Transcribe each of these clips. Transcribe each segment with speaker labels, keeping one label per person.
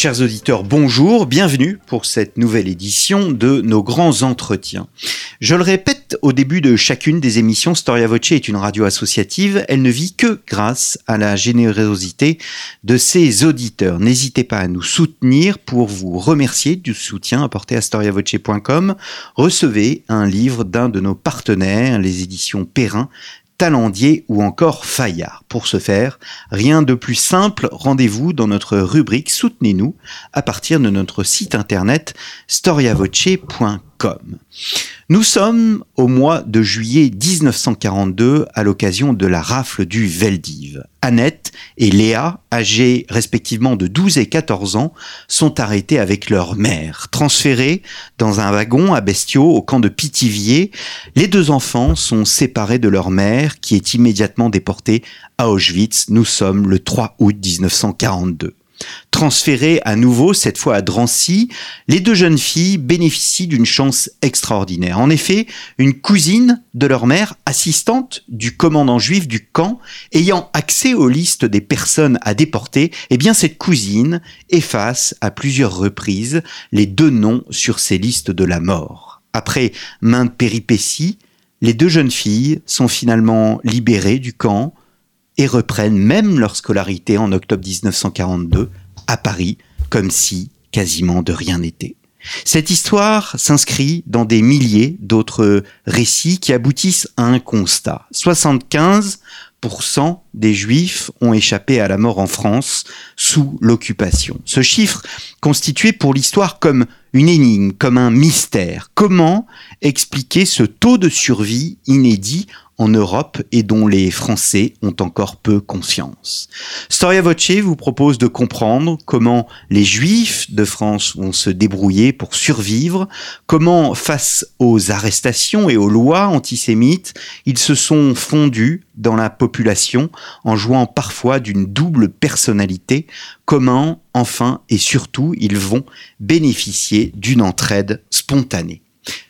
Speaker 1: Chers auditeurs, bonjour, bienvenue pour cette nouvelle édition de nos grands entretiens. Je le répète au début de chacune des émissions, Storia Voce est une radio associative, elle ne vit que grâce à la générosité de ses auditeurs. N'hésitez pas à nous soutenir pour vous remercier du soutien apporté à storiavoce.com. Recevez un livre d'un de nos partenaires, les éditions Perrin, Talendier ou encore Fayard. Pour ce faire, rien de plus simple, rendez-vous dans notre rubrique Soutenez-nous à partir de notre site internet storiavoce.com. Nous sommes au mois de juillet 1942 à l'occasion de la rafle du Veldiv. Annette et Léa, âgées respectivement de 12 et 14 ans, sont arrêtées avec leur mère. Transférées dans un wagon à Bestiaux au camp de Pithiviers, les deux enfants sont séparés de leur mère qui est immédiatement déportée à Auschwitz. Nous sommes le 3 août 1942. Transférées à nouveau, cette fois à Drancy, les deux jeunes filles bénéficient d'une chance extraordinaire. En effet, une cousine de leur mère, assistante du commandant juif du camp, ayant accès aux listes des personnes à déporter, eh bien cette cousine efface à plusieurs reprises les deux noms sur ces listes de la mort. Après maintes péripéties, les deux jeunes filles sont finalement libérées du camp, et reprennent même leur scolarité en octobre 1942 à Paris, comme si quasiment de rien n'était. Cette histoire s'inscrit dans des milliers d'autres récits qui aboutissent à un constat. 75% des juifs ont échappé à la mort en France sous l'occupation. Ce chiffre constitué pour l'histoire comme une énigme, comme un mystère. Comment expliquer ce taux de survie inédit en Europe et dont les Français ont encore peu conscience. Storia Voce vous propose de comprendre comment les Juifs de France vont se débrouiller pour survivre, comment face aux arrestations et aux lois antisémites, ils se sont fondus dans la population en jouant parfois d'une double personnalité, comment enfin et surtout ils vont bénéficier d'une entraide spontanée.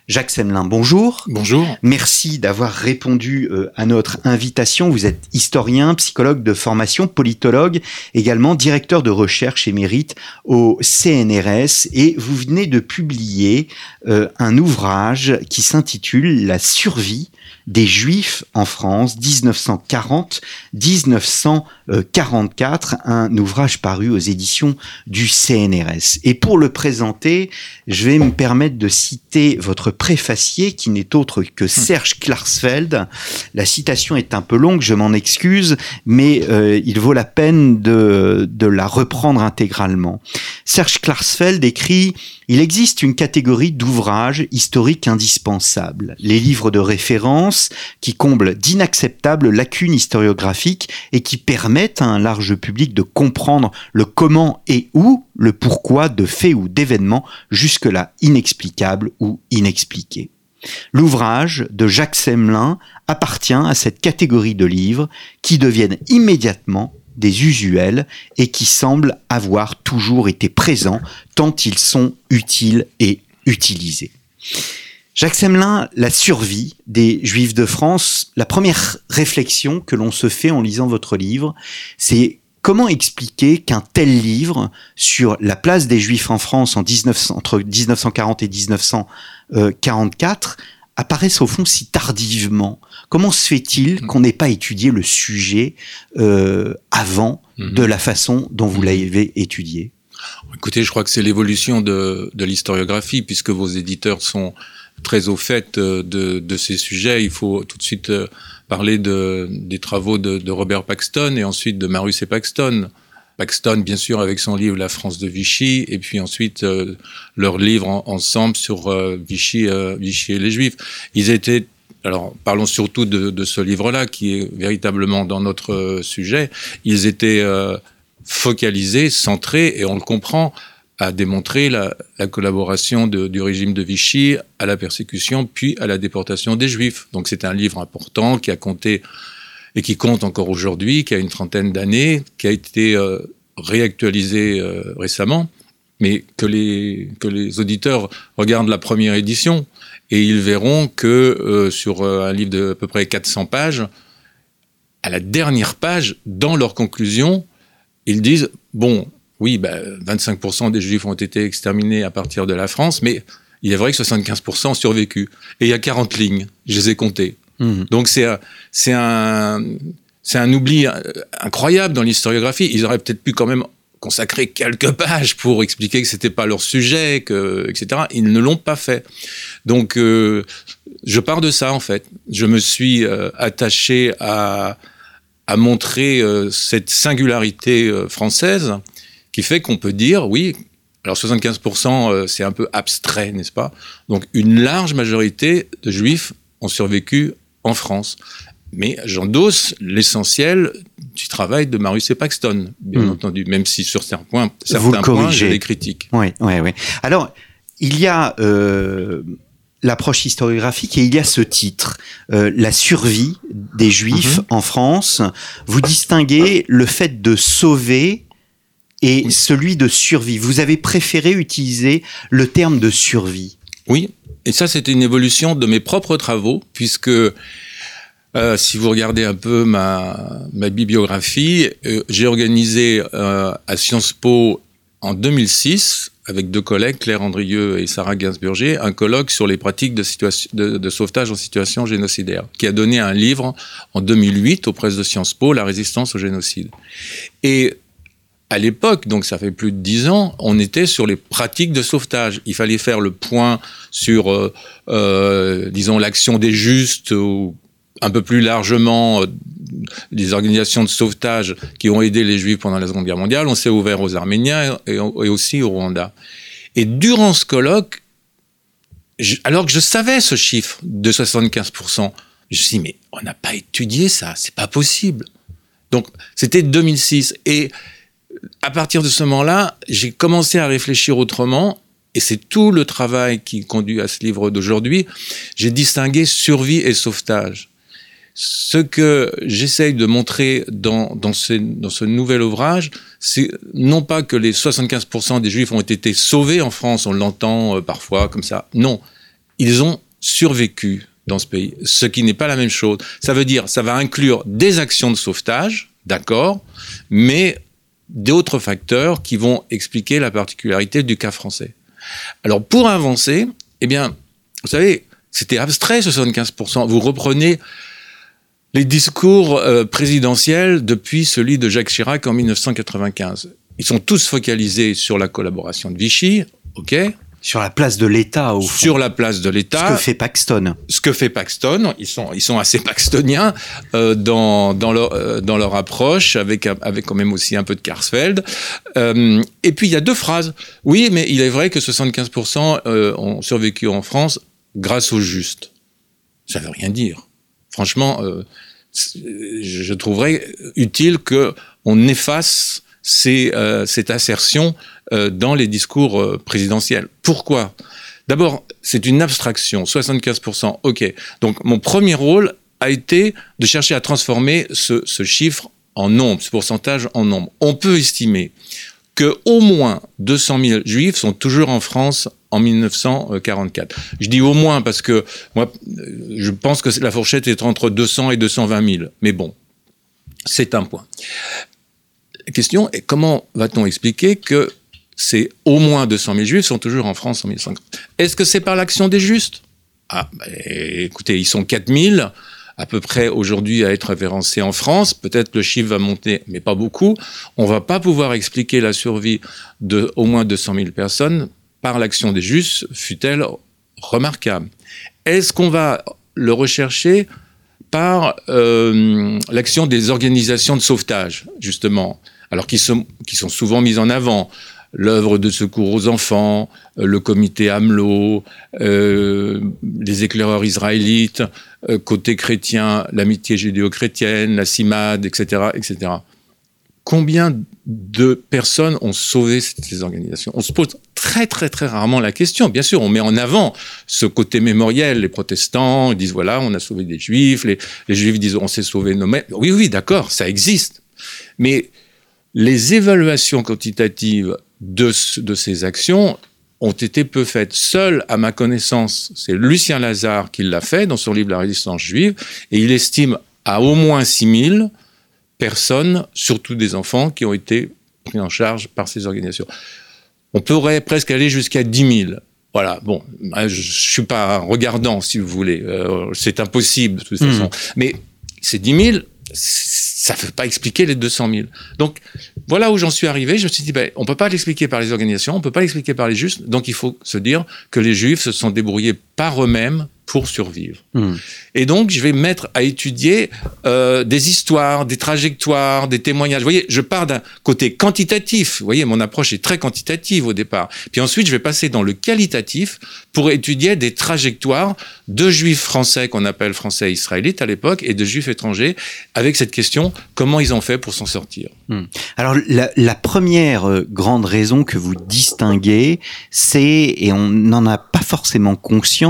Speaker 1: Jacques Semelin, bonjour.
Speaker 2: Bonjour.
Speaker 1: Merci d'avoir répondu euh, à notre invitation. Vous êtes historien, psychologue de formation, politologue, également directeur de recherche émérite au CNRS et vous venez de publier euh, un ouvrage qui s'intitule La survie des Juifs en France, 1940-1944, un ouvrage paru aux éditions du CNRS. Et pour le présenter, je vais me permettre de citer votre préfacier qui n'est autre que hum. Serge Klarsfeld. La citation est un peu longue, je m'en excuse, mais euh, il vaut la peine de, de la reprendre intégralement. Serge Klarsfeld écrit Il existe une catégorie d'ouvrages historiques indispensables, les livres de référence qui comblent d'inacceptables lacunes historiographiques et qui permettent à un large public de comprendre le comment et où, le pourquoi de faits ou d'événements jusque-là inexplicables ou inexpliqués. L'ouvrage de Jacques Semelin appartient à cette catégorie de livres qui deviennent immédiatement des usuels et qui semblent avoir toujours été présents tant ils sont utiles et utilisés. Jacques Semelin, la survie des Juifs de France, la première réflexion que l'on se fait en lisant votre livre, c'est comment expliquer qu'un tel livre sur la place des Juifs en France en 19, entre 1940 et 1944 apparaisse au fond si tardivement Comment se fait-il mm. qu'on n'ait pas étudié le sujet euh, avant mm-hmm. de la façon dont vous mm-hmm. l'avez étudié?
Speaker 2: Écoutez, je crois que c'est l'évolution de, de l'historiographie, puisque vos éditeurs sont très au fait euh, de, de, ces sujets. Il faut tout de suite euh, parler de, des travaux de, de Robert Paxton et ensuite de Marus et Paxton. Paxton, bien sûr, avec son livre La France de Vichy, et puis ensuite euh, leur livre ensemble sur Vichy, Vichy et les Juifs. Ils étaient alors parlons surtout de, ce livre-là, qui est véritablement dans notre sujet. Ils étaient focalisés, centrés, et on le comprend, a démontré la, la collaboration du régime de Vichy à la persécution puis à la déportation des Juifs. Donc c'est un livre important qui a compté et qui compte encore aujourd'hui, qui a une trentaine d'années, qui a été euh, réactualisé euh, récemment, mais que les auditeurs regardent la première édition et ils verront que euh, sur un livre de à peu près 400 pages, à la dernière page, dans leur conclusion, ils disent, bon, oui, bah, 25% des juifs ont été exterminés à partir de la France, mais il est vrai que 75% ont survécu. Et il y a 40 lignes, je les ai comptées. Mmh. Donc c'est un, un oubli euh, incroyable dans l'historiographie. Ils auraient peut-être pu quand même consacrer quelques pages pour expliquer que c'était pas leur sujet, que, etc. Ils ne l'ont pas fait. Donc, euh, je pars de ça en fait. Je me suis euh, attaché à, à montrer euh, cette singularité française qui fait qu'on peut dire, oui, alors 75% euh, c'est un peu abstrait, n'est-ce pas? Donc une large majorité de juifs ont survécu en France. Mais j'endosse l'essentiel du travail de Marius et Paxton, bien mmh. entendu, même si sur certains points, certains points, j'ai des critiques.
Speaker 1: Oui, oui, oui. Alors, il y a euh, l'approche historiographique et il y a ce titre, euh, la survie des Juifs mmh. en France. Vous distinguez le fait de sauver et oui. celui de survie. Vous avez préféré utiliser le terme de survie.
Speaker 2: Oui, et ça c'était une évolution de mes propres travaux, puisque euh, si vous regardez un peu ma, bibliographie, euh, j'ai organisé euh, à Sciences Po en 2006, avec deux collègues, Claire Andrieux et Sarah Gainsburger, un colloque sur les pratiques de, sauvetage en situation génocidaire, qui a donné un livre en 2008 aux presses de Sciences Po, La résistance au génocide. Et à l'époque, donc ça fait plus de dix ans, on était sur les pratiques de sauvetage. Il fallait faire le point sur, disons, l'action des justes ou un peu plus largement des organisations de sauvetage qui ont aidé les Juifs pendant la Seconde Guerre mondiale. On s'est ouvert aux Arméniens et, aussi au Rwanda. Et durant ce colloque, alors que je savais ce chiffre de 75%, je me suis dit, mais on n'a pas étudié ça, c'est pas possible. Donc, c'était 2006. Et à partir de ce moment-là, j'ai commencé à réfléchir autrement et c'est tout le travail qui conduit à ce livre d'aujourd'hui, j'ai distingué survie et sauvetage. Ce que j'essaye de montrer dans, dans, ce, dans ce nouvel ouvrage, c'est non pas que les 75% des juifs ont été sauvés en France, on l'entend euh, parfois comme ça, non, ils ont survécu dans ce pays, ce qui n'est pas la même chose. Ça veut dire, ça va inclure des actions de sauvetage, d'accord, mais d'autres facteurs qui vont expliquer la particularité du cas français. Alors pour avancer, eh bien, vous savez, c'était abstrait 75%. Vous reprenez les discours euh, présidentiels depuis celui de Jacques Chirac en 1995. Ils sont tous focalisés sur la collaboration de Vichy, ok?
Speaker 1: Sur la place de l'État, au fond.
Speaker 2: Sur la place de l'État.
Speaker 1: Ce que fait Paxton.
Speaker 2: Ce que fait Paxton. Ils sont, ils sont assez paxtoniens euh, dans, dans, leur, euh, dans leur approche, avec, avec quand même aussi un peu de Karsfeld. Et puis, il y a deux phrases. Oui, mais il est vrai que 75% euh, ont survécu en France grâce au juste. Ça veut rien dire. Franchement, euh, je trouverais utile qu'on efface ces, euh, cette assertion euh, dans les discours présidentiels. Pourquoi? D'abord, c'est une abstraction, 75%, ok. Donc mon premier rôle a été de chercher à transformer ce, ce chiffre en nombre, ce pourcentage en nombre. On peut estimer que au moins 200 000 juifs sont toujours en France en 1944. Je dis au moins parce que moi, je pense que la fourchette est entre 200 et 220 000. Mais bon, c'est un point. La question est comment va-t-on expliquer que c'est au moins 200 000 juifs sont toujours en France en 1950 Est-ce que c'est par l'action des justes? Ah, bah, écoutez, ils sont 4 000 à peu près aujourd'hui à être référencés en France. Peut-être le chiffre va monter, mais pas beaucoup. On va pas pouvoir expliquer la survie de au moins 200 000 personnes par l'action des justes, fut-elle remarquable. Est-ce qu'on va le rechercher par euh, l'action des organisations de sauvetage, justement, alors qui sont, qui sont souvent mises en avant? L'œuvre de secours aux enfants, le comité AMLO, euh, les éclaireurs israélites, euh, côté chrétien, l'amitié judéo-chrétienne, la CIMAD, etc., etc. combien de personnes ont sauvé ces organisations On se pose très très très rarement la question. Bien sûr, on met en avant ce côté mémoriel. Les protestants disent voilà, on a sauvé des juifs. Les, juifs disent on s'est sauvé nos maîtres. Oui, oui, d'accord, ça existe. Mais les évaluations quantitatives de, de ces actions ont été peu faites. Seul, à ma connaissance, c'est Lucien Lazare qui l'a fait dans son livre La résistance juive, et il estime à au moins 6000 personnes, surtout des enfants, qui ont été pris en charge par ces organisations. On pourrait presque aller jusqu'à 10 000. Voilà, bon, je, je suis pas regardant, si vous voulez. Euh, c'est impossible, de toute façon. Mmh. Mais ces 10 000, ça ne veut pas expliquer les 200 000. Donc, voilà où j'en suis arrivé. Je me suis dit, ben, on peut pas l'expliquer par les organisations, on peut pas l'expliquer par les juifs. Donc, il faut se dire que les juifs se sont débrouillés par eux-mêmes pour survivre. Mmh. Et donc, je vais mettre à étudier euh, des histoires, des trajectoires, des témoignages. Vous voyez, je pars d'un côté quantitatif. Vous voyez, mon approche est très quantitative au départ. Puis ensuite, je vais passer dans le qualitatif pour étudier des trajectoires de juifs français qu'on appelle français israélites à l'époque et de juifs étrangers avec cette question comment ils ont fait pour s'en sortir.
Speaker 1: Mmh. Alors, la, la, première euh, grande raison que vous distinguez, c'est, et on n'en a pas forcément conscience,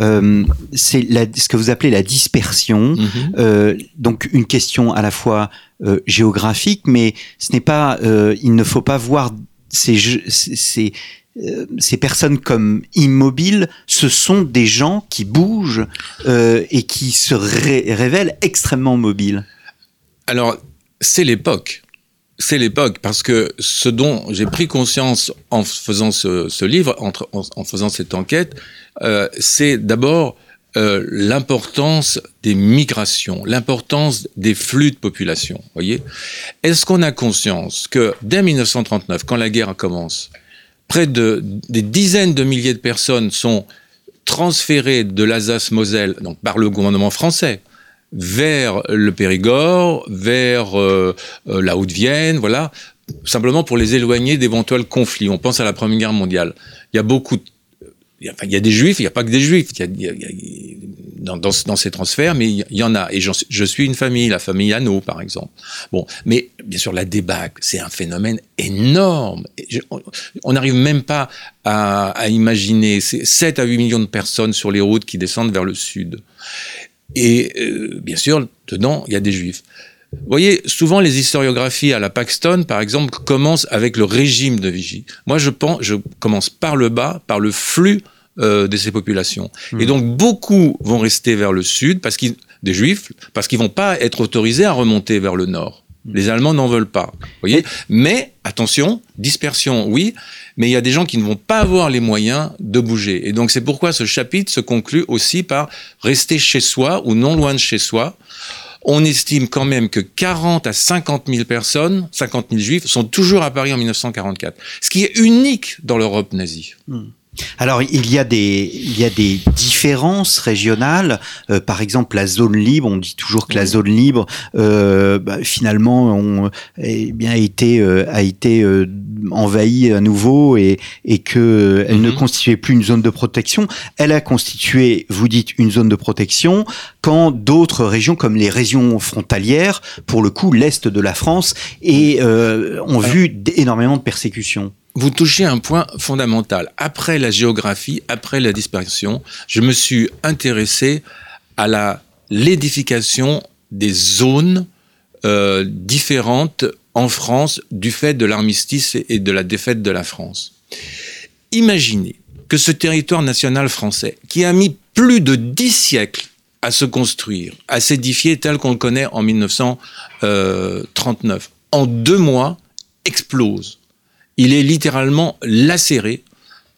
Speaker 1: euh, c'est ce que vous appelez la dispersion. Mm -hmm. euh, donc une question à la fois euh, géographique, mais ce n'est pas, il ne faut pas voir ces, ces, ces personnes comme immobiles, ce sont des gens qui bougent et qui se ré révèlent extrêmement mobiles.
Speaker 2: Alors, c'est l'époque c'est l'époque, parce que ce dont j'ai pris conscience en faisant ce, livre, en, faisant cette enquête, euh, c'est d'abord euh, l'importance des migrations, l'importance des flux de population. Voyez, est-ce qu'on a conscience que dès 1939, quand la guerre commence, près de des dizaines de milliers de personnes sont transférées de l'Alsace-Moselle, donc par le gouvernement français, vers le Périgord, vers euh, euh, la Haute-Vienne, voilà, simplement pour les éloigner d'éventuels conflits. On pense à la Première Guerre mondiale. Il y a beaucoup de il y, a, enfin, il y a des juifs, il n'y a pas que des juifs il y a, dans, ces transferts, mais il y en a. Et je suis une famille, la famille Anneau, par exemple. Bon, mais bien sûr, la débâcle, c'est un phénomène énorme. on n'arrive même pas à, à imaginer. C'est 7 à 8 millions de personnes sur les routes qui descendent vers le sud. Et euh, bien sûr, dedans, il y a des juifs. Vous voyez, souvent les historiographies à la Paxton, par exemple, commencent avec le régime de Vichy. Moi, je pense, je commence par le bas, par le flux euh, de ces populations. Mmh. Et donc, beaucoup vont rester vers le sud, parce qu'ils, des juifs, parce qu'ils vont pas être autorisés à remonter vers le nord. Les Allemands n'en veulent pas. Voyez Mais, attention, dispersion, oui, mais il y a des gens qui ne vont pas avoir les moyens de bouger. Et donc, c'est pourquoi ce chapitre se conclut aussi par rester chez soi ou non loin de chez soi on estime quand même que 40 à 50 000 personnes, 50 000 juifs, sont toujours à Paris en 1944. Ce qui est unique dans l'Europe nazie.
Speaker 1: Hmm. Alors il y a des il y a des différences régionales. Euh, par exemple, la zone libre, on dit toujours que la zone libre, euh, bah, finalement, on, eh bien été euh, a été euh, envahie à nouveau et et que elle mm -hmm. ne constituait plus une zone de protection. Elle a constitué, vous dites, une zone de protection quand d'autres régions, comme les régions frontalières, pour le coup l'est de la France, et euh, ont vu énormément de persécutions
Speaker 2: vous touchez un point fondamental. Après la géographie, après la dispersion, je me suis intéressé à la l'édification des zones euh, différentes en France du fait de l'armistice et de la défaite de la France. Imaginez que ce territoire national français, qui a mis plus de dix siècles à se construire, à s'édifier tel qu'on le connaît en 1939, en deux mois, explose il est littéralement lacéré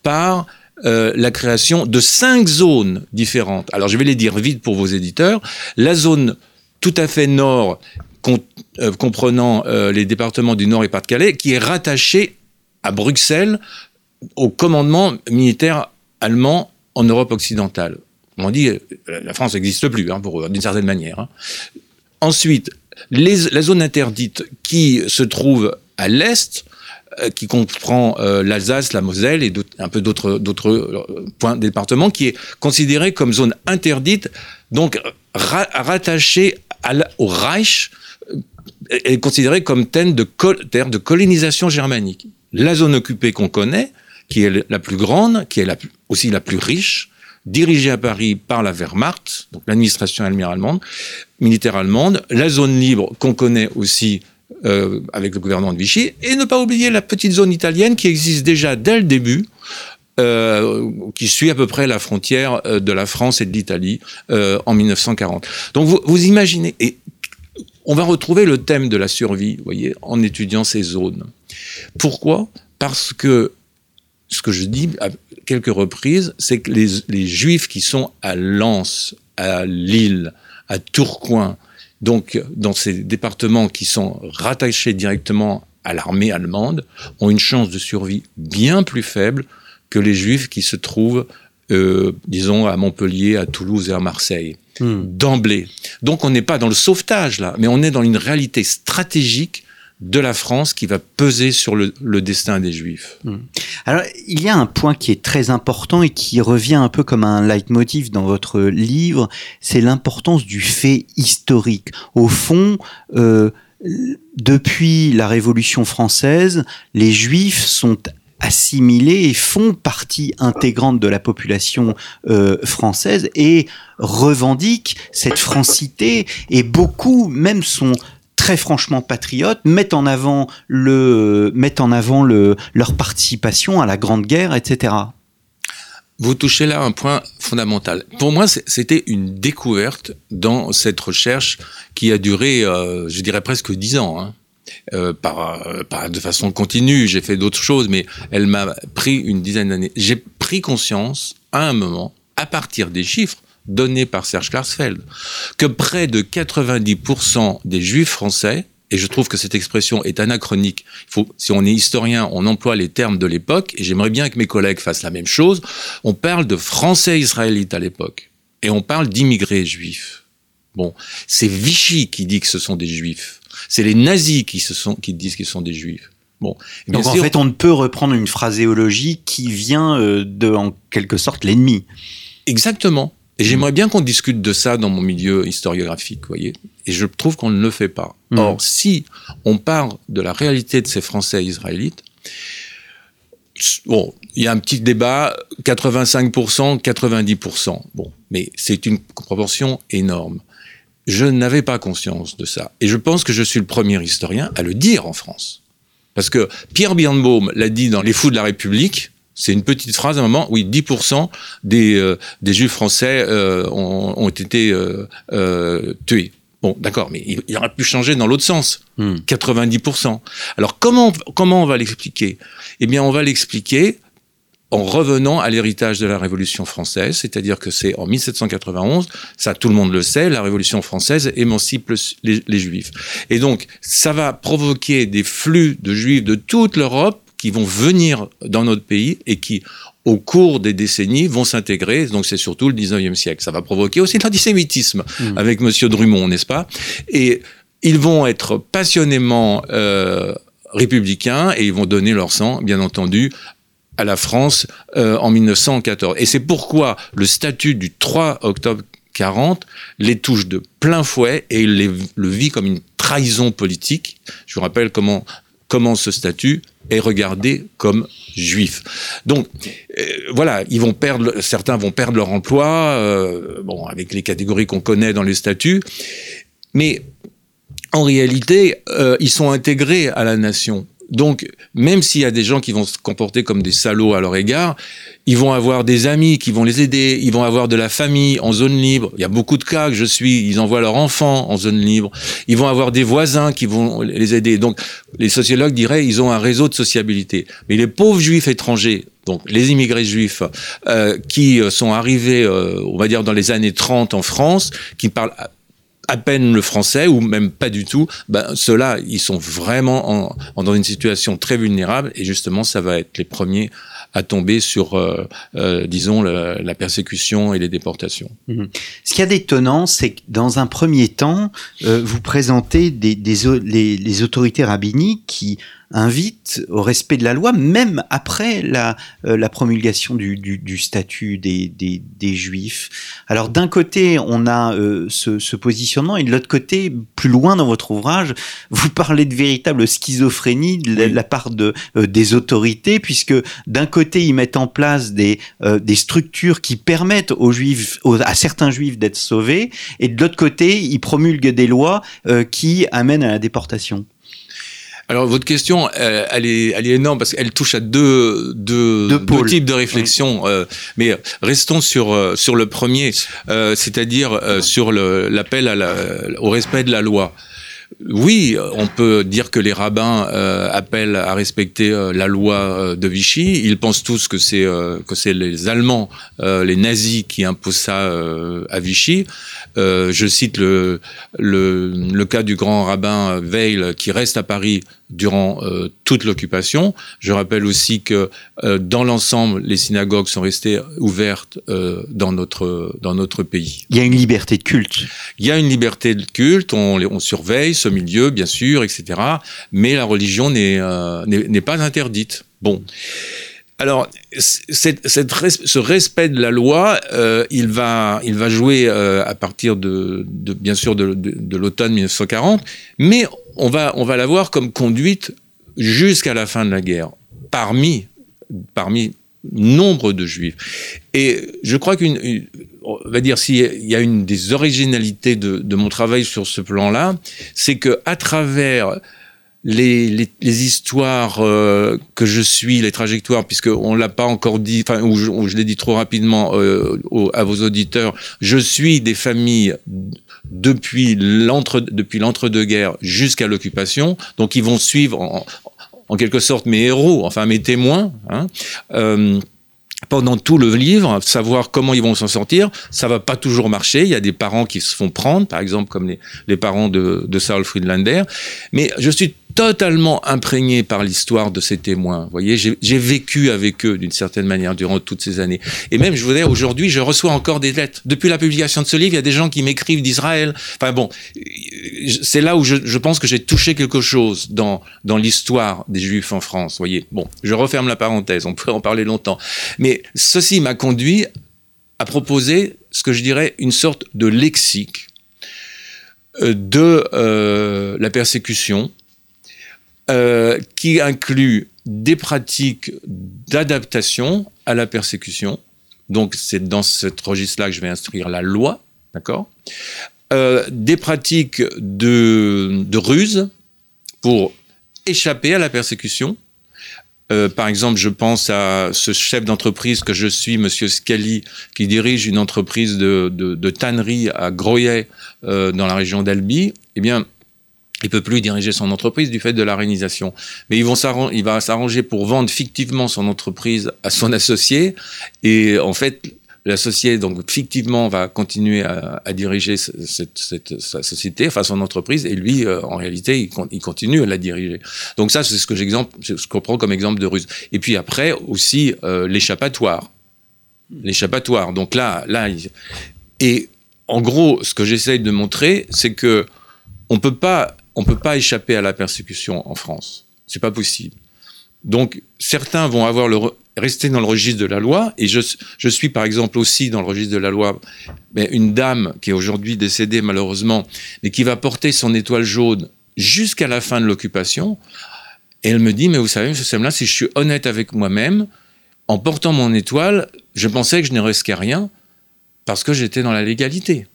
Speaker 2: par euh, la création de cinq zones différentes. Alors je vais les dire vite pour vos éditeurs. La zone tout à fait nord, euh, comprenant euh, les départements du Nord et Pas-de-Calais, qui est rattachée à Bruxelles au commandement militaire allemand en Europe occidentale. On dit, la France n'existe plus, hein, d'une certaine manière. Hein. Ensuite, la zone interdite qui se trouve à l'est, qui comprend euh, l'Alsace, la Moselle et un peu d'autres d'autres euh, points départements, qui est considéré comme zone interdite, donc ra rattachée au Reich est considérée comme terre de, colonisation germanique. La zone occupée qu'on connaît, qui est la plus grande, qui est aussi la plus riche, dirigée à Paris par la Wehrmacht, donc l'administration allemande, militaire allemande, la zone libre qu'on connaît aussi euh, avec le gouvernement de Vichy, et ne pas oublier la petite zone italienne qui existe déjà dès le début, euh, qui suit à peu près la frontière euh, de la France et de l'Italie en 1940. Donc vous, imaginez, et on va retrouver le thème de la survie, vous voyez, en étudiant ces zones. Pourquoi? Parce que ce que je dis à quelques reprises, c'est que les, Juifs qui sont à Lens, à Lille, à Tourcoing, donc dans ces départements qui sont rattachés directement à l'armée allemande, ont une chance de survie bien plus faible que les Juifs qui se trouvent, euh, disons, à Montpellier, à Toulouse et à Marseille. Hmm. D'emblée. Donc on n'est pas dans le sauvetage là, mais on est dans une réalité stratégique de la France qui va peser sur le, destin des Juifs.
Speaker 1: Hmm. Alors, il y a un point qui est très important et qui revient un peu comme un leitmotiv dans votre livre, c'est l'importance du fait historique. Au fond, euh, depuis la Révolution française, les Juifs sont assimilés et font partie intégrante de la population euh, française et revendiquent cette francité et beaucoup même sont très franchement patriotes, mettent en avant le mettent en avant le leur participation à la Grande Guerre, etc.
Speaker 2: Vous touchez là un point fondamental. Pour moi, c'était une découverte dans cette recherche qui a duré, euh, je dirais presque dix ans. Hein. Euh, euh, de façon continue, j'ai fait d'autres choses, mais elle m'a pris une dizaine d'années. J'ai pris conscience à un moment, à partir des chiffres donnés par Serge Klarsfeld, que près de 90% des juifs français, et je trouve que cette expression est anachronique. Il faut, si on est historien, on emploie les termes de l'époque, et j'aimerais bien que mes collègues fassent la même chose. On parle de français israélites à l'époque, et on parle d'immigrés juifs. Bon, c'est Vichy qui dit que ce sont des juifs. C'est les nazis qui, se sont, qui disent qu'ils sont des juifs.
Speaker 1: Bon. Donc en fait, on ne peut reprendre une phraséologie qui vient euh, de, en quelque sorte, l'ennemi.
Speaker 2: Exactement. Et j'aimerais bien qu'on discute de ça dans mon milieu historiographique, voyez. Et je trouve qu'on ne le fait pas. Mmh. Or, si on parle de la réalité de ces Français israélites, bon, il y a un petit débat, 85%, 90%. Bon, mais c'est une proportion énorme. Je n'avais pas conscience de ça. Et je pense que je suis le premier historien à le dire en France. Parce que Pierre Birnbaum l'a dit dans Les Fous de la République, c'est une petite phrase à un moment, oui, 10% des, euh, des Juifs français euh, ont, ont, été euh, tués. Bon, d'accord, mais il, il, aurait pu changer dans l'autre sens, hmm. 90%. Alors comment, comment on va l'expliquer? Eh bien, on va l'expliquer en revenant à l'héritage de la Révolution française, c'est-à-dire que c'est en 1791, ça tout le monde le sait, la Révolution française émancipe les, les, Juifs. Et donc, ça va provoquer des flux de Juifs de toute l'Europe qui vont venir dans notre pays et qui, au cours des décennies, vont s'intégrer. Donc, c'est surtout le 19e siècle. Ça va provoquer aussi l'antisémitisme mmh. avec Monsieur Drummond, n'est-ce pas? Et ils vont être passionnément euh, républicains et ils vont donner leur sang, bien entendu, à la France euh, en 1914. Et c'est pourquoi le statut du 3 octobre 40 les touche de plein fouet et les, le vit comme une trahison politique. Je vous rappelle comment, comment ce statut est regardé comme juif. Donc euh, voilà, vont perdre, certains vont perdre leur emploi, euh, bon, avec les catégories qu'on connaît dans les statuts, mais en réalité, euh, ils sont intégrés à la nation. Donc, même s'il y a des gens qui vont se comporter comme des salauds à leur égard, ils vont avoir des amis qui vont les aider, ils vont avoir de la famille en zone libre. Il y a beaucoup de cas que je suis, ils envoient leurs enfants en zone libre. Ils vont avoir des voisins qui vont les aider. Donc, les sociologues diraient, ils ont un réseau de sociabilité. Mais les pauvres juifs étrangers, donc les immigrés juifs euh, qui sont arrivés, euh, on va dire, dans les années 30 en France, qui parlent à peine le français ou même pas du tout, ben, ceux-là, ils sont vraiment en, dans une situation très vulnérable et justement, ça va être les premiers à tomber sur, euh, euh, disons, la, persécution et les déportations.
Speaker 1: Mmh. Ce qu'il y a d'étonnant, c'est que dans un premier temps, euh, vous présentez des, des les, les, autorités rabbiniques qui invite au respect de la loi, même après la, euh, la promulgation du, du, du statut des, des, des, Juifs. Alors d'un côté, on a euh, ce, ce, positionnement, et de l'autre côté, plus loin dans votre ouvrage, vous parlez de véritable schizophrénie de la, part de, euh, des autorités, puisque d'un côté, ils mettent en place des, des structures qui permettent aux Juifs, aux, à certains Juifs d'être sauvés, et de l'autre côté, ils promulguent des lois qui amènent à la déportation.
Speaker 2: Alors votre question, euh, elle, est, elle est énorme parce qu'elle touche à deux, deux, deux, deux types de réflexion. Oui. Euh, mais restons sur euh, sur le premier, euh, c'est-à-dire euh, sur l'appel au respect de la loi. Oui, on peut dire que les rabbins euh, appellent à respecter euh, la loi euh, de Vichy. Ils pensent tous que c'est que c'est les Allemands, les nazis qui imposent ça à Vichy. je cite le, le, le cas du grand rabbin Veil qui reste à Paris durant euh, toute l'occupation. Je rappelle aussi que euh, dans l'ensemble, les synagogues sont restées ouvertes euh, dans notre dans notre pays.
Speaker 1: Il y a une liberté de culte.
Speaker 2: Il y a une liberté de culte. On, on surveille ce milieu, bien sûr, etc. Mais la religion n'est n'est pas interdite. Bon. Alors, cette, ce respect de la loi, euh, il va, il va jouer euh, à partir de, de, bien sûr, de, de, de l'automne 1940, mais on va, on va l'avoir comme conduite jusqu'à la fin de la guerre, parmi, parmi nombre de juifs. Et je crois qu'une, on va dire, s'il y a une des originalités de, mon travail sur ce plan-là, c'est que à travers les, histoires euh, que je suis, les trajectoires, puisque on l'a pas encore dit, enfin, ou je, l'ai dit trop rapidement euh, à vos auditeurs, je suis des familles depuis l'entre depuis l'entre-deux-guerres jusqu'à l'occupation, donc ils vont suivre en, en, quelque sorte mes héros, enfin mes témoins. Hein, euh, pendant tout le livre, savoir comment ils vont s'en sortir. Ça va pas toujours marcher. Il y a des parents qui se font prendre, par exemple comme les, les parents de, de Saul Friedlander. Mais je suis totalement imprégné par l'histoire de ces témoins. Vous voyez, j'ai vécu avec eux d'une certaine manière durant toutes ces années. Et même, je vous dis, aujourd'hui, je reçois encore des lettres. Depuis la publication de ce livre, il y a des gens qui m'écrivent d'Israël. Enfin bon, c'est là où je, pense que j'ai touché quelque chose dans, l'histoire des Juifs en France. Vous voyez, bon, je referme la parenthèse, on pourrait en parler longtemps. Mais ceci m'a conduit à proposer ce que je dirais une sorte de lexique de euh, la persécution, euh, qui inclut des pratiques d'adaptation à la persécution. Donc c'est dans ce registre-là que je vais instruire la loi, d'accord? Euh, Des pratiques de, ruse pour échapper à la persécution. Euh, par exemple, je pense à ce chef d'entreprise que je suis, Monsieur Scali, qui dirige une entreprise de, de, tannerie à Groyet, dans la région d'Albi. Eh bien, il peut plus diriger son entreprise du fait de la réalisation. Mais ils vont il va s'arranger pour vendre fictivement son entreprise à son associé. Et en fait, l'associé, donc fictivement, va continuer à, diriger cette, sa société, enfin son entreprise, et lui, euh, en réalité, il, continue à la diriger. Donc ça, c'est ce que j'exemple, ce que je prends comme exemple de ruse. Et puis après, aussi euh, l'échappatoire. L'échappatoire. Donc là, là, il... et en gros, ce que j'essaye de montrer, c'est que on peut pas on peut pas échapper à la persécution en France. C'est pas possible. Donc, certains vont avoir le rester dans le registre de la loi, et je, je suis par exemple aussi dans le registre de la loi, mais une dame qui est aujourd'hui décédée malheureusement, mais qui va porter son étoile jaune jusqu'à la fin de l'occupation. Et elle me dit, mais vous savez, ce là si je suis honnête avec moi-même, en portant mon étoile, je pensais que je ne risquais rien parce que j'étais dans la légalité.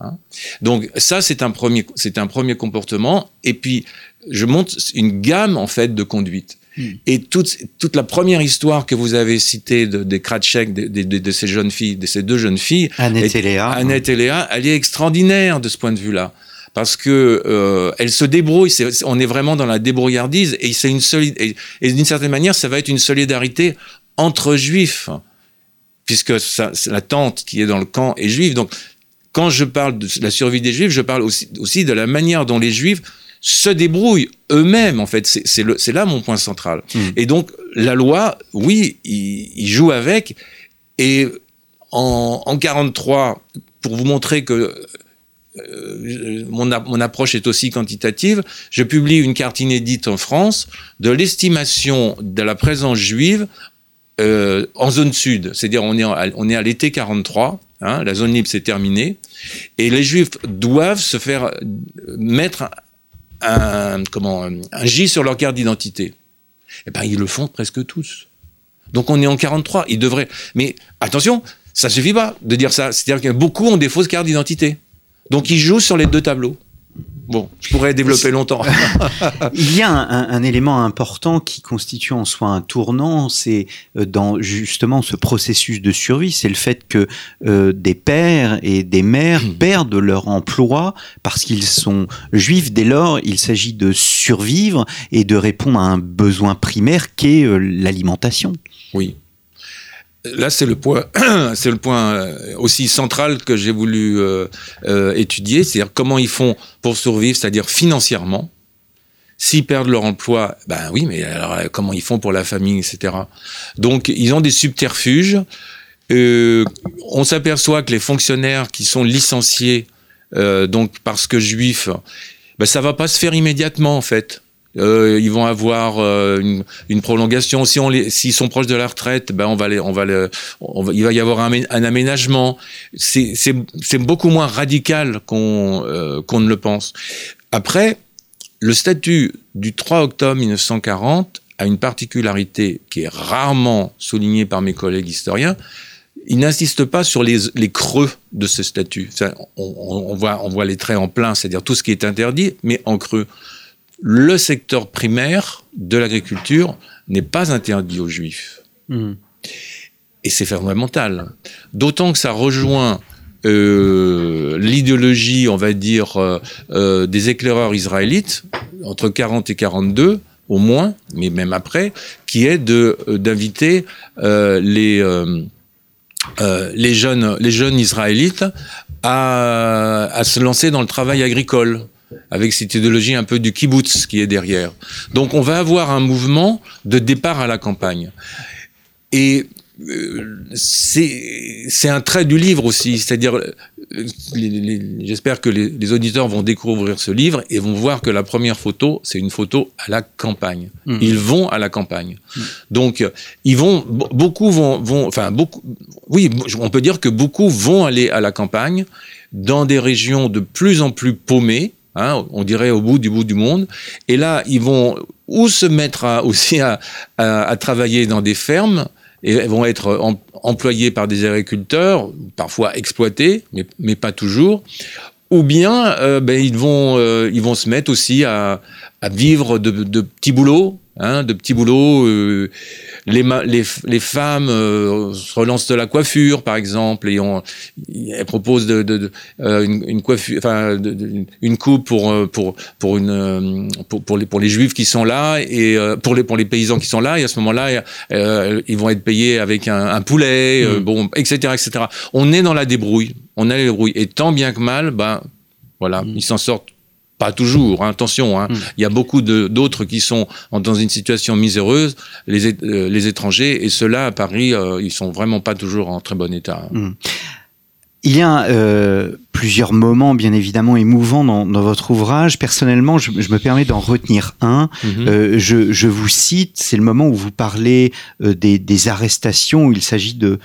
Speaker 2: Hein Donc ça, c'est un premier, c'est un premier comportement. Et puis, je montre une gamme en fait de conduite. Mmh. Et toute, toute la première histoire que vous avez citée de, des Kratchek, de, de, de, ces jeunes filles, de ces deux jeunes filles,
Speaker 1: Annette et Léa,
Speaker 2: Annette et Léa, elle est extraordinaire de ce point de vue-là parce que euh, elle se débrouille. Est, on est vraiment dans la débrouillardise et c'est une solide et, et d'une certaine manière, ça va être une solidarité entre juifs, puisque ça, la tante qui est dans le camp est juive. Donc quand je parle de la survie des juifs, je parle aussi, aussi de la manière dont les juifs se débrouillent eux-mêmes, en fait. C'est là mon point central. Mmh. Et donc, la loi, oui, il, joue avec. Et en, en 43, pour vous montrer que euh, mon, mon, approche est aussi quantitative. Je publie une carte inédite en France de l'estimation de la présence juive euh, en zone sud. C'est-à-dire on est, on est à l'été 43, hein, la zone libre s'est terminée, et les juifs doivent se faire mettre un, comment, un J sur leur carte d'identité. Eh ben, ils le font presque tous. Donc on est en 43, ils devraient... Mais attention, ça suffit pas de dire ça. C'est-à-dire que beaucoup ont des fausses cartes d'identité. Donc il joue sur les deux tableaux. Bon, je pourrais développer longtemps.
Speaker 1: Il y a un, élément important qui constitue en soi un tournant, c'est euh, dans justement ce processus de survie, c'est le fait que euh, des pères et des mères hmm. perdent leur emploi parce qu'ils sont juifs. Dès lors, il s'agit de survivre et de répondre à un besoin primaire qu'est euh, l'alimentation.
Speaker 2: Oui, Là, c'est le point, c'est le point euh, aussi central que j'ai voulu euh, euh, étudier, c'est-à-dire comment ils font pour survivre, c'est-à-dire financièrement. S'ils perdent leur emploi, ben oui, mais alors comment ils font pour la famille, etc. Donc, ils ont des subterfuges. on s'aperçoit que les fonctionnaires qui sont licenciés, donc parce que juifs, ben ça va pas se faire immédiatement en fait. Euh, ils vont avoir euh, une, prolongation. Si s'ils sont proches de la retraite, ben on va les, on va, il va y avoir un, aménagement. C'est, beaucoup moins radical qu'on euh, qu'on ne le pense. Après, le statut du 3 octobre 1940 a une particularité qui est rarement soulignée par mes collègues historiens. Il n'insiste pas sur les, creux de ce statut. On voit les traits en plein, c'est-à-dire tout ce qui est interdit, mais en creux le secteur primaire de l'agriculture n'est pas interdit aux juifs. Hmm. Et c'est fondamental. D'autant que ça rejoint euh, l'idéologie, on va dire, euh, euh, des éclaireurs israélites, entre 40 et 42 au moins, mais même après, qui est de d'inviter les les jeunes les jeunes israélites à, à se lancer dans le travail agricole avec cette idéologie un peu du kibbutz qui est derrière. Donc on va avoir un mouvement de départ à la campagne. Et euh, c'est un trait du livre aussi, c'est-à-dire, euh, j'espère que les, auditeurs vont découvrir ce livre et vont voir que la première photo, c'est une photo à la campagne. Mmh. Ils vont à la campagne. Mmh. Donc, ils vont, beaucoup vont, vont, enfin, beaucoup, oui, on peut dire que beaucoup vont aller à la campagne dans des régions de plus en plus paumées, Hein, on dirait au bout du bout du monde. Et là, ils vont ou se mettre aussi à, travailler dans des fermes et vont être employés par des agriculteurs, parfois exploités, mais, pas toujours. Ou bien, euh, ben, ils vont euh, ils vont se mettre aussi à, vivre de, de petits boulots, hein, de petits boulots. Euh, les, les, les femmes euh, relancent de la coiffure, par exemple, et on, elles proposent de, de, euh, une, une, coiffure, enfin, une coupe pour euh, pour pour une pour, pour, les pour les juifs qui sont là et pour les pour les paysans qui sont là. Et à ce moment-là, ils vont être payés avec un, un poulet, mmh. bon, etc., etc. On est dans la débrouille. On a la débrouille. Et tant bien que mal, ben voilà, mmh. ils s'en sortent pas toujours, hein, attention. Hein. Hmm. Il y a beaucoup d'autres qui sont dans une situation miséreuse, les, euh, les étrangers, et ceux-là à Paris, euh, ils sont vraiment pas toujours en très bon état. Hein.
Speaker 1: Hmm. Il y a euh, plusieurs moments bien évidemment émouvants dans, dans votre ouvrage. Personnellement, je, je me permets d'en retenir un. Mhm. euh, je, je, vous cite, c'est le moment où vous parlez euh, des, des, arrestations, où il s'agit de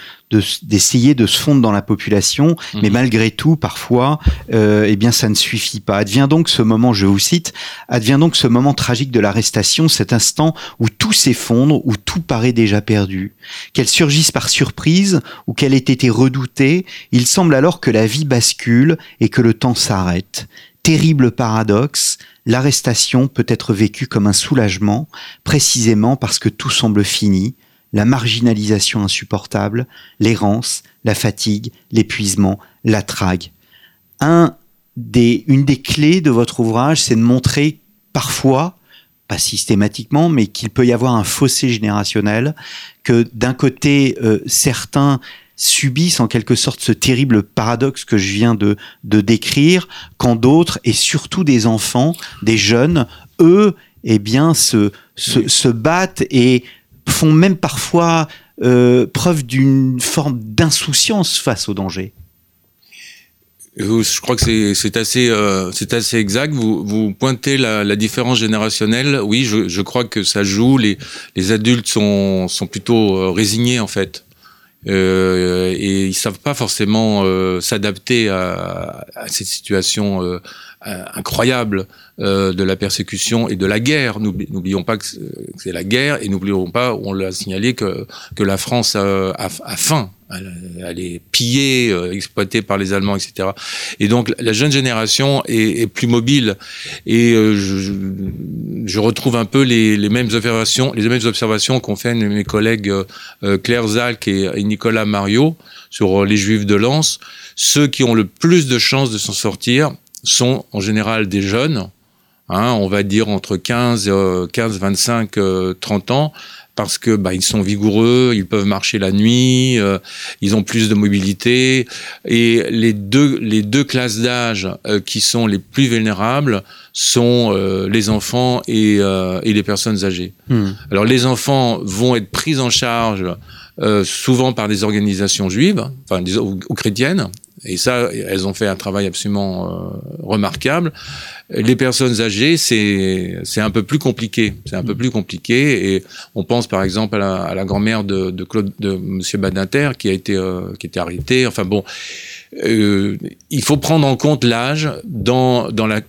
Speaker 1: d'essayer de, se fondre dans la population, mhm. mais malgré tout, parfois, euh, eh bien, ça ne suffit pas. Advient donc ce moment, je vous cite, advient donc ce moment tragique de l'arrestation, cet instant où tout s'effondre, où tout paraît déjà perdu. Qu'elle surgisse par surprise ou qu'elle ait été redoutée, il semble alors que la vie bascule et que le temps s'arrête. Terrible paradoxe, l'arrestation peut être vécue comme un soulagement, précisément parce que tout semble fini, la marginalisation insupportable, l'errance, la fatigue, l'épuisement, la trague. Un des, une des clés de votre ouvrage, c'est de montrer parfois, pas systématiquement, mais qu'il peut y avoir un fossé générationnel, que d'un côté, euh, certains subissent en quelque sorte ce terrible paradoxe que je viens de, de décrire, quand d'autres, et surtout des enfants, des jeunes, eux, eh bien, se, se, se battent et font même parfois euh, preuve d'une forme d'insouciance face au danger.
Speaker 2: Je crois que c'est assez, euh, assez exact. Vous, vous pointez la, la, différence générationnelle. Oui, je, je, crois que ça joue. Les, les adultes sont, sont plutôt euh, résignés en fait. Euh, et ils savent pas forcément euh, s'adapter à, à, cette situation euh, incroyable euh, de la persécution et de la guerre. N'oublions pas que c'est la guerre et n'oublions pas, on l'a signalé, que, que la France a, a, a faim. Elle, est pillée, euh, exploitée par les Allemands, etc. Et donc la jeune génération est, est plus mobile. Et euh, je, je, retrouve un peu les, les, mêmes observations, les mêmes observations qu'ont fait mes collègues euh, Claire Zalk et Nicolas Mario sur les Juifs de Lens. Ceux qui ont le plus de chances de s'en sortir, sont en général des jeunes, hein, on va dire entre 15, euh, 15 25, euh, 30 ans, parce que bah, ils sont vigoureux, ils peuvent marcher la nuit, euh, ils ont plus de mobilité, et les deux les deux classes d'âge euh, qui sont les plus vulnérables sont euh, les enfants et, et les personnes âgées. Mmh. Alors les enfants vont être pris en charge souvent par des organisations juives, enfin des, ou, ou chrétiennes, et ça, elles ont fait un travail absolument euh, remarquable. Les personnes âgées, c'est c'est un peu plus compliqué. C'est un peu plus compliqué. Et on pense par exemple à la, à la grand-mère de, de Claude, de Monsieur Badinter, qui a été euh, qui a été arrêté. Enfin bon, euh, il faut prendre en compte l'âge dans dans la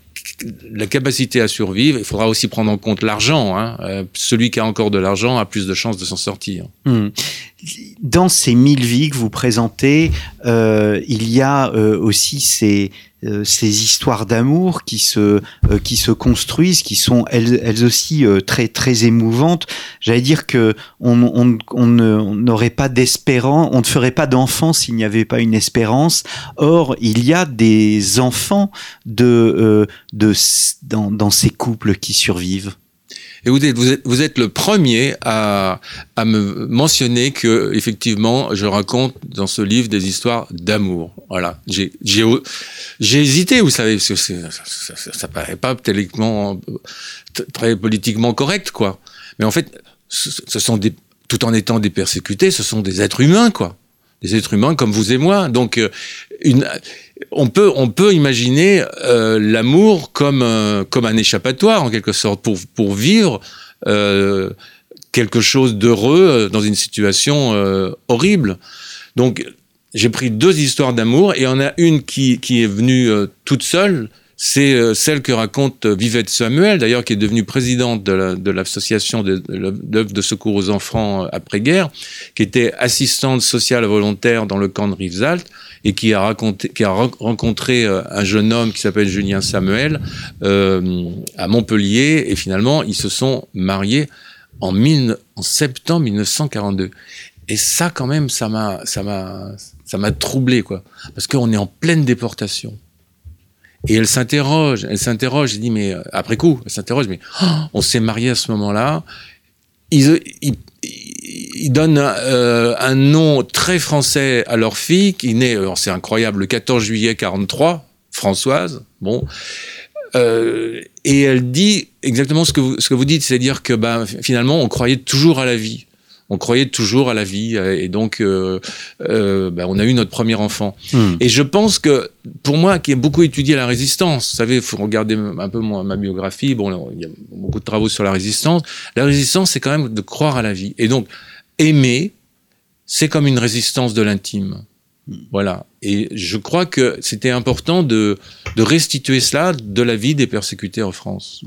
Speaker 2: la capacité à survivre, il faudra aussi prendre en compte l'argent. Hein. Euh, celui qui a encore de l'argent a plus de chances de s'en sortir.
Speaker 1: Mmh. Dans ces mille vies que vous présentez, euh, il y a euh, aussi ces, euh, ces histoires d'amour qui se euh, qui se construisent, qui sont elles, elles aussi euh, très très émouvantes. J'allais dire que on on on n'aurait pas d'espérance, on ne ferait pas d'enfants s'il n'y avait pas une espérance. Or, il y a des enfants de de dans dans ces couples qui survivent.
Speaker 2: Et vous êtes, vous êtes, le premier à, à me mentionner que, effectivement, je raconte dans ce livre des histoires d'amour. Voilà. J'ai, hésité, vous savez, parce que ça, ça, paraît pas politiquement, très politiquement correct, quoi. Mais en fait, ce sont des, tout en étant des persécutés, ce sont des êtres humains, quoi. Des êtres humains comme vous et moi. Donc, euh, une, on peut, on peut imaginer euh, l'amour comme, euh, comme un échappatoire, en quelque sorte, pour, pour vivre euh, quelque chose d'heureux dans une situation horrible. Donc, j'ai pris deux histoires d'amour, et il y en a une qui, qui est venue toute seule, c'est celle que raconte Vivette Samuel, d'ailleurs, qui est devenue présidente de l'association la, de l'œuvre de secours aux enfants après-guerre, qui était assistante sociale volontaire dans le camp de Rivesaltes, et qui a, raconté, qui a rencontré un jeune homme qui s'appelle Julien Samuel euh, à Montpellier, et finalement, ils se sont mariés en, septembre 1942. Et ça, quand même, ça m'a, ça ça m'a troublé, quoi, parce qu'on est en pleine déportation. Et elle s'interroge, elle s'interroge, elle dit, mais après coup, elle s'interroge, mais oh, on s'est marié à ce moment-là. Ils, donnent euh, un nom très français à leur fille, qui naît, c'est incroyable, le 14 juillet 43, Françoise. Bon. Euh, et elle dit exactement ce que vous, ce que vous dites, c'est-à-dire que ben, finalement, on croyait toujours à la vie on croyait toujours à la vie et donc euh, euh, ben, on a eu notre premier enfant. Mmh. Et je pense que pour moi, qui ai beaucoup étudié la résistance, vous savez, il faut regarder un peu ma biographie. Bon, il y a beaucoup de travaux sur la résistance. La résistance, c'est quand même de croire à la vie. Et donc aimer, c'est comme une résistance de l'intime. Voilà. Et je crois que c'était important de, restituer cela de la vie des persécutés en France.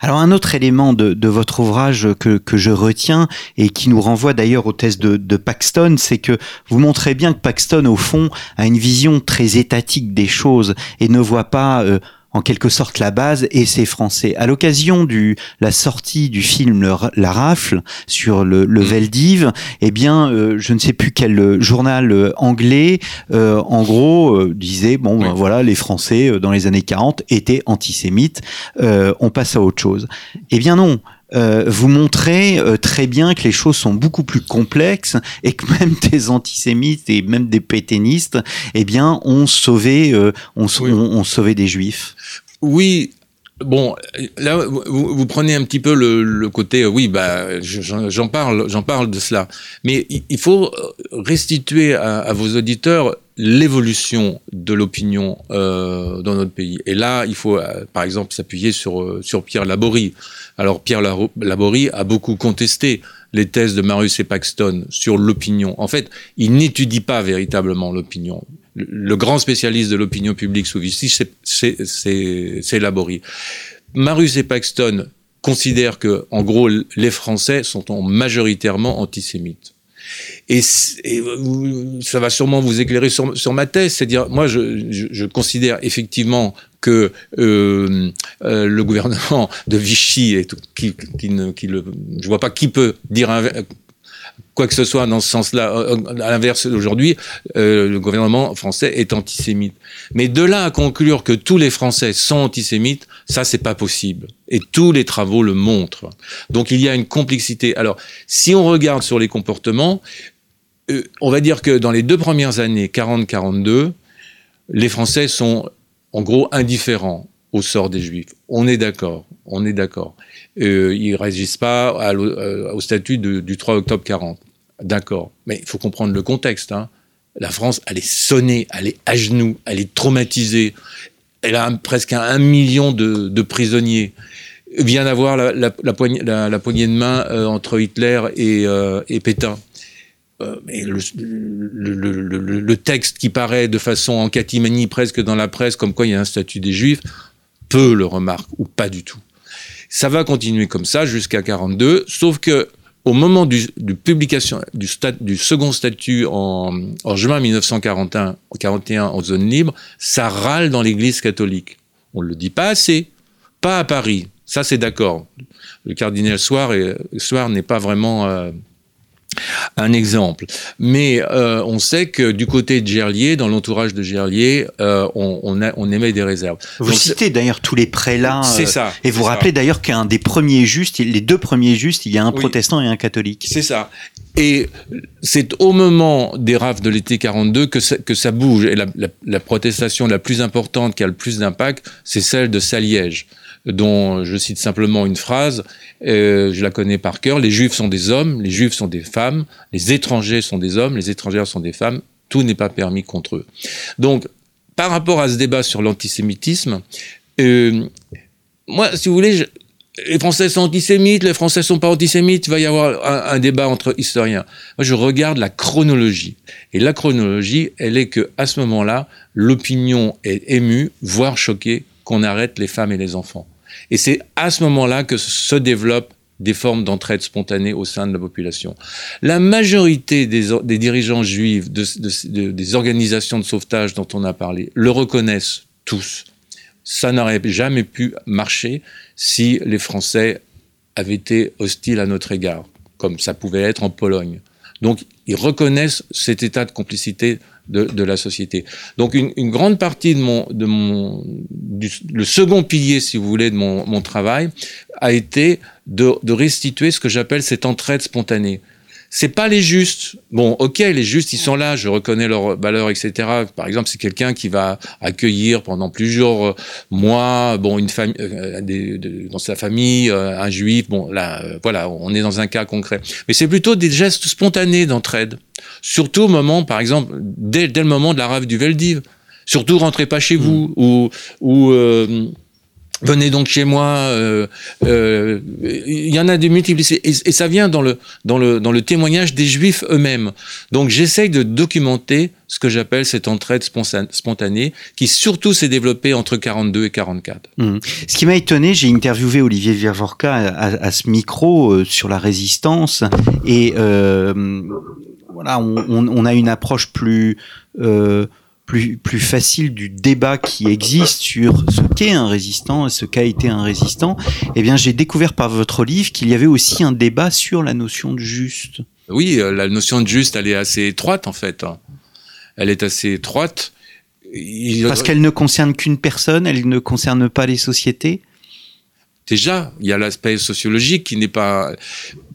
Speaker 1: Alors un autre élément de, votre ouvrage que, que, je retiens et qui nous renvoie d'ailleurs au test de, de Paxton, c'est que vous montrez bien que Paxton, au fond, a une vision très étatique des choses et ne voit pas... Euh, en quelque sorte la base et c'est français. À l'occasion du la sortie du film le, La Rafle sur le, le Veldiv, eh bien, euh, je ne sais plus quel euh, journal euh, anglais, euh, en gros, euh, disait bon, oui. ben, voilà, les Français dans les années 40 étaient antisémites. on passe à autre chose. Eh bien non. Euh, vous montrez euh, très bien que les choses sont beaucoup plus complexes et que même des antisémites et même des pétainistes, eh bien, ont sauvé, euh, ont,
Speaker 2: Oui.
Speaker 1: ont- ont sauvé des juifs.
Speaker 2: Oui. Bon, là, vous, vous prenez un petit peu le, le côté, oui, bah, je- j'en parle, j'en parle de cela. Mais il- faut restituer à, à vos auditeurs l'évolution de l'opinion euh, dans notre pays. Et là, il faut, euh, par exemple, s'appuyer sur euh, sur Pierre Laborie. Alors, Pierre Laborie a beaucoup contesté les thèses de Marius et Paxton sur l'opinion. En fait, il n'étudie pas véritablement l'opinion. Le, grand spécialiste de l'opinion publique sous Vichy, c'est- Laborie. Marius et Paxton considèrent que, en gros, les Français sont en majoritairement antisémites. Et, et ça va sûrement vous éclairer sur, sur ma thèse, c'est-à-dire, moi, je, je, considère effectivement que euh, euh, le gouvernement de Vichy, est, qui, qui ne, le, je vois pas qui peut dire un, quoi que ce soit dans ce sens-là. Euh, À l'inverse, aujourd'hui, euh, le gouvernement français est antisémite. Mais de là à conclure que tous les Français sont antisémites, ça, c'est pas possible. Et tous les travaux le montrent. Donc, il y a une complexité. Alors, si on regarde sur les comportements, euh, on va dire que dans les deux premières années, 40-42, les Français sont, en gros, indifférents au sort des Juifs. On est d'accord. On est d'accord. Euh, ils réagissent pas euh, au statut du 3 octobre 40. D'accord. Mais il faut comprendre le contexte. Hein. La France, elle est sonnée, elle est à genoux, elle est traumatisée. Elle a presque un, million de, prisonniers. Vient d'avoir la, poignée, de main euh, entre Hitler et, euh, Pétain. Euh, le, le, texte qui paraît de façon en catimanie presque dans la presse, comme quoi il y a un statut des Juifs, peu le remarquent ou pas du tout. Ça va continuer comme ça jusqu'à 42, sauf que au moment du, du publication du, stat, du second statut en, en juin 1941 41 en zone libre, ça râle dans l'Église catholique. On ne le dit pas assez, pas à Paris. Ça c'est d'accord. Le cardinal Soir, est- Soir n'est pas vraiment euh, un exemple. Mais euh, on sait que du côté de Gerlier, dans l'entourage de Gerlier, euh, on, on, a- on émet des réserves.
Speaker 1: Vous
Speaker 2: Donc,
Speaker 1: citez d'ailleurs tous les prélats.
Speaker 2: C'est
Speaker 1: euh,
Speaker 2: ça.
Speaker 1: Et vous rappelez d'ailleurs qu'un des premiers justes, les deux premiers justes, il y a un
Speaker 2: Oui.
Speaker 1: protestant et un catholique.
Speaker 2: C'est ça. Et c'est au moment des rafles de l'été 42 que ça, que ça bouge. Et la, la- la protestation la plus importante qui a le plus d'impact, c'est celle de Saliège, dont je cite simplement une phrase, euh, je la connais par cœur, les juifs sont des hommes, les juifs sont des femmes, les étrangers sont des hommes, les étrangères sont des femmes, tout n'est pas permis contre eux. Donc, par rapport à ce débat sur l'antisémitisme, euh, moi, si vous voulez, les Français sont antisémites, les Français sont pas antisémites, il va y avoir un, un débat entre historiens. Moi, je regarde la chronologie. Et la chronologie, elle est que à ce moment-là, l'opinion est émue, voire choquée, qu'on arrête les femmes et les enfants. Et c'est à ce moment-là que se développent des formes d'entraide spontanée au sein de la population. La majorité des, dirigeants juifs, de- de- de- des organisations de sauvetage dont on a parlé, le reconnaissent tous. Ça n'aurait jamais pu marcher si les Français avaient été hostiles à notre égard, comme ça pouvait être en Pologne. Donc, ils reconnaissent cet état de complicité de, de la société. Donc, une, une grande partie de mon, de mon, du, le second pilier, si vous voulez, de mon, mon travail, a été de, de restituer ce que j'appelle cette entraide spontanée. C'est pas les justes. Bon, ok, les justes, ils sont là, je reconnais leurs valeurs, etc. Par exemple, c'est quelqu'un qui va accueillir pendant plusieurs mois, bon, une famille, euh, des- de- dans sa famille, euh, un juif. Bon, là, euh, voilà, on est dans un cas concret. Mais c'est plutôt des gestes spontanés d'entraide. Surtout au moment, par exemple, dès, dès le moment de la rave du Veldiv. Surtout, rentrez pas chez vous ou ou euh, Venez donc chez moi. euh, euh, Il y en a des multiples et, ça vient dans le dans le dans le témoignage des Juifs eux-mêmes. Donc j'essaye de documenter ce que j'appelle cette entraide spontanée, qui surtout s'est développée entre 42 et 44.
Speaker 1: Mhm. Ce qui m'a étonné, j'ai interviewé Olivier à- à ce micro euh, sur la résistance et euh, voilà, on, on- on a une approche plus euh, plus plus facile du débat qui existe sur ce qu'est un résistant et ce qu'a été un résistant. Eh bien, j'ai découvert par votre livre qu'il y avait aussi un débat sur la notion de juste.
Speaker 2: Oui, euh, la notion de juste, elle est assez étroite en fait. hein. Elle est assez étroite. Il-
Speaker 1: Parce qu'elle ne concerne qu'une personne, elle ne concerne pas les sociétés?
Speaker 2: déjà, il y a l'aspect sociologique qui n'est pas.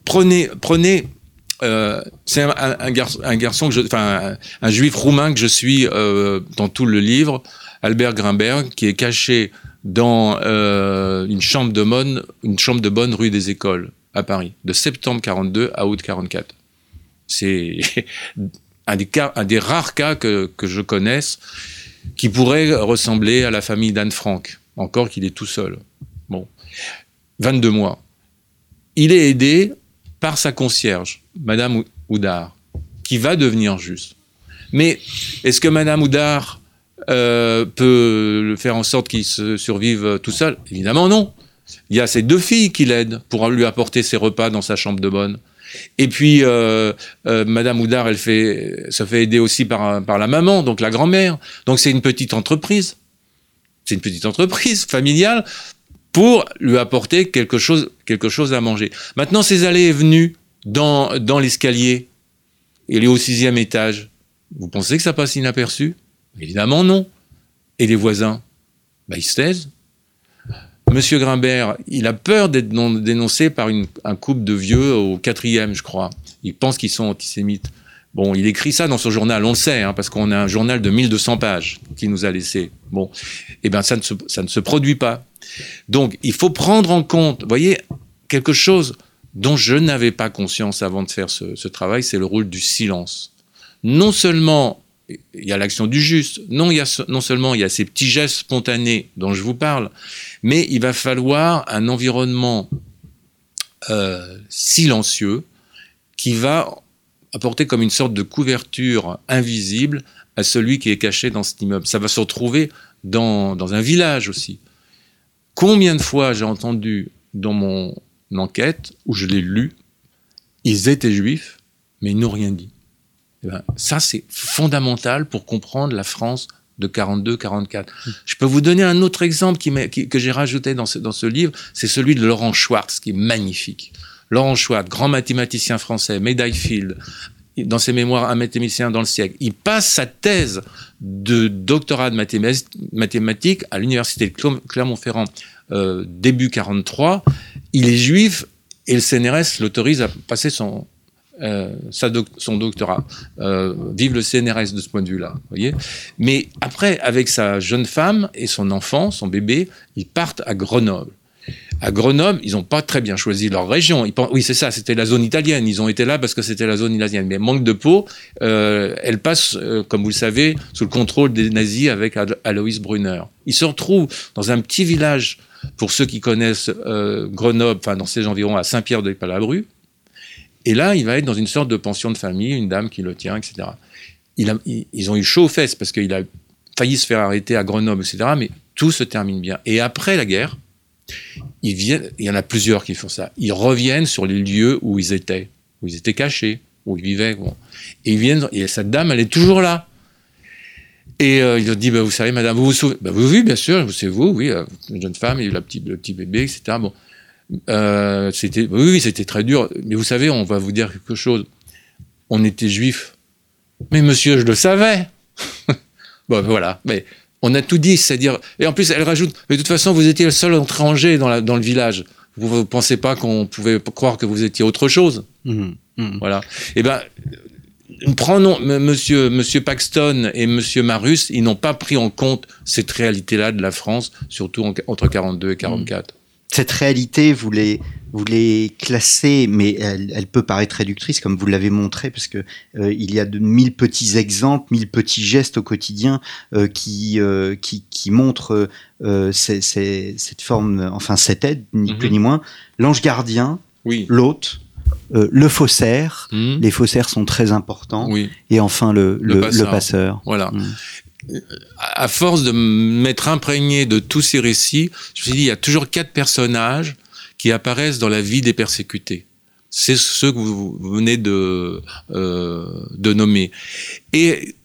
Speaker 2: Prenez, prenez. Euh, c'est un, garçon, un que je, enfin, un, juif roumain que je suis euh, dans tout le livre, Albert Grimberg, qui est caché dans euh, une chambre de bonne, une chambre de bonne rue des Écoles à Paris, de septembre 42 à août 44. C'est un des cas, un des rares cas que, que je connaisse qui pourrait ressembler à la famille d'Anne Frank, encore qu'il est tout seul. Bon, 22 mois. Il est aidé par sa concierge, Madame Oudard, qui va devenir juste. Mais est-ce que Madame Oudard euh, peut faire en sorte qu'il se survive tout seul? Évidemment non. Il y a ses deux filles qui l'aident pour lui apporter ses repas dans sa chambre de bonne. Et puis, euh, euh, Madame Oudard, elle se fait aider aussi par, par la maman, donc la grand-mère. Donc c'est une petite entreprise. C'est une petite entreprise familiale pour lui apporter quelque chose, quelque chose à manger. Maintenant, ces allées et venues dans, dans l'escalier, il est au sixième étage. Vous pensez que ça passe inaperçu? Évidemment non. Et les voisins? Bah, Ils se taisent. Monsieur Grimbert, il a peur d'être dénoncé par une, un couple de vieux au quatrième, je crois. Il pense qu'ils sont antisémites. Bon, il écrit ça dans son journal, on le sait, hein, parce qu'on a un journal de 1200 pages qu'il nous a laissé. Bon, eh bien, ça ne, ça ne se produit pas. Donc, il faut prendre en compte, vous voyez, quelque chose dont je n'avais pas conscience avant de faire ce, travail, c'est le rôle du silence. Non seulement il y a l'action du juste, non, non seulement il y a ces petits gestes spontanés dont je vous parle, mais il va falloir un environnement euh, silencieux qui va apporter comme une sorte de couverture invisible à celui qui est caché dans cet immeuble. Ça va se retrouver dans, dans un village aussi. Combien de fois j'ai entendu dans mon enquête, où je l'ai lu, ils étaient juifs, mais ils n'ont rien dit. Eh ben, ça, c'est fondamental pour comprendre la France de 42-44. Je peux vous donner un autre exemple que j'ai rajouté dans ce, dans ce livre, c'est celui de Laurent Schwartz, qui est magnifique. Laurent Schwartz, grand mathématicien français, médaille Field, dans ses mémoires Un mathématicien dans le siècle. Il passe sa thèse de doctorat de mathématiques à l'université de Clermont-Ferrand euh, début 43. Il est juif et le CNRS l'autorise à passer son, euh, son doctorat. Euh, vive le CNRS de ce point de vue-là. Mais après, avec sa jeune femme et son enfant, son bébé, ils partent à Grenoble. À Grenoble, ils n'ont pas très bien choisi leur région. Oui, c'est ça, c'était la zone italienne. Ils ont été là parce que c'était la zone italienne. Mais manque de peau, euh, elle passe, comme vous le savez, sous le contrôle des nazis avec Alois Brunner. Ils se retrouvent dans un petit village, pour ceux qui connaissent euh, Grenoble, enfin dans ces environs, à Saint-Pierre-de-Palabru, et là, il va être dans une sorte de pension de famille, une dame qui le tient, etc. ils ont eu chaud aux fesses parce qu'il a failli se faire arrêter à Grenoble, etc. Mais tout se termine bien. Et après la guerre, il y en a plusieurs qui font ça. Ils reviennent sur les lieux où ils étaient, où ils étaient cachés, où ils vivaient. Et ils viennent, et cette dame, elle est toujours là. Et euh, il leur dit, bah, vous savez, madame, vous vous souvenez bah, Oui, bien sûr, c'est vous, oui, euh, une jeune femme, il y a eu la petite, le petit bébé, etc. Bon. Euh, c'était, oui, c'était très dur. Mais vous savez, on va vous dire quelque chose. On était juifs. Mais monsieur, je le savais. bon, voilà. Mais on a tout dit, c'est-à-dire. Et en plus, elle rajoute. Mais de toute façon, vous étiez le seul étranger dans, la, dans le village. Vous ne pensez pas qu'on pouvait croire que vous étiez autre chose mmh, mmh. Voilà. Eh ben, prenons Monsieur, Monsieur Paxton et Monsieur Marus, ils n'ont pas pris en compte cette réalité-là de la France, surtout entre 42 et 44
Speaker 1: cette réalité, vous les, vous les classez, mais elle, peut paraître réductrice, comme vous l'avez montré, parce que euh, il y a de mille petits exemples, mille petits gestes au quotidien euh, qui, euh, qui, qui montrent cette forme, enfin cette aide, ni plus mhm. ni moins. L'ange gardien,
Speaker 2: oui.
Speaker 1: l'hôte, le faussaire, mhm. les faussaires sont très importants,
Speaker 2: oui.
Speaker 1: et enfin le, le, passeur.
Speaker 2: Voilà. Mhm à force de m'être imprégné de tous ces récits, je me suis dit, il y a toujours quatre personnages qui apparaissent dans la vie des persécutés. C'est ceux que vous venez de, euh, de nommer. Et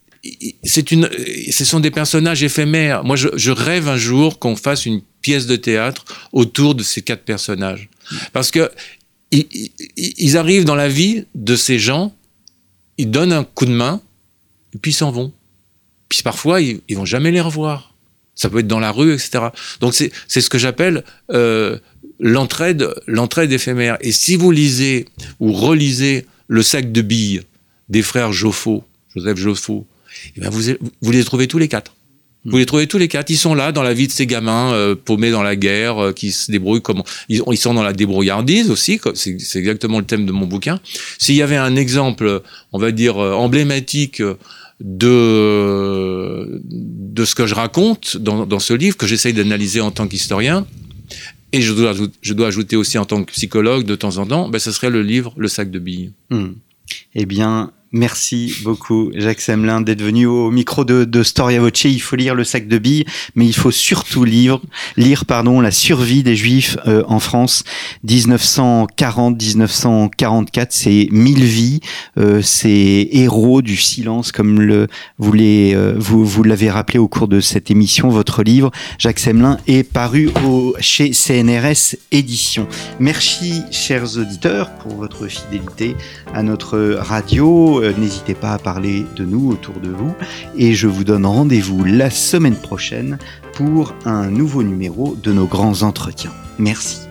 Speaker 2: c'est une, ce sont des personnages éphémères. Moi, je, je rêve un jour qu'on fasse une pièce de théâtre autour de ces quatre personnages. Parce que ils, arrivent dans la vie de ces gens, ils donnent un coup de main, et puis ils s'en vont. Puis parfois, ils, vont jamais les revoir. Ça peut être dans la rue, etc. Donc c'est ce que j'appelle euh, l'entraide, l'entraide éphémère. Et si vous lisez ou relisez le sac de billes des frères Joffo, Joseph Joffo, eh ben vous, vous les trouvez tous les quatre. Vous les trouvez tous les quatre. Ils sont là dans la vie de ces gamins euh, paumés dans la guerre, euh, qui se débrouillent comme ils, sont dans la débrouillardise aussi. C'est exactement le thème de mon bouquin. S'il y avait un exemple, on va dire euh, emblématique de de ce que je raconte dans, dans ce livre que j'essaye d'analyser en tant qu'historien, et je dois, je dois ajouter aussi en tant que psychologue de temps en temps, ben, ce serait le livre Le sac de billes.
Speaker 1: Hmm. Eh bien, Merci beaucoup, Jacques Semelin, d'être venu au micro de, de, Storia Voce. Il faut lire le sac de billes, mais il faut surtout lire, lire pardon, la survie des Juifs euh, en France, 1940-1944. C'est mille vies, euh, c'est héros du silence, comme le vous l'avez euh, vous, vous rappelé au cours de cette émission. Votre livre, Jacques Semelin, est paru au, chez CNRS Éditions. Merci, chers auditeurs, pour votre fidélité à notre radio. Euh, n'hésitez pas à parler de nous autour de vous. Et je vous donne rendez-vous la semaine prochaine pour un nouveau numéro de nos grands entretiens. Merci.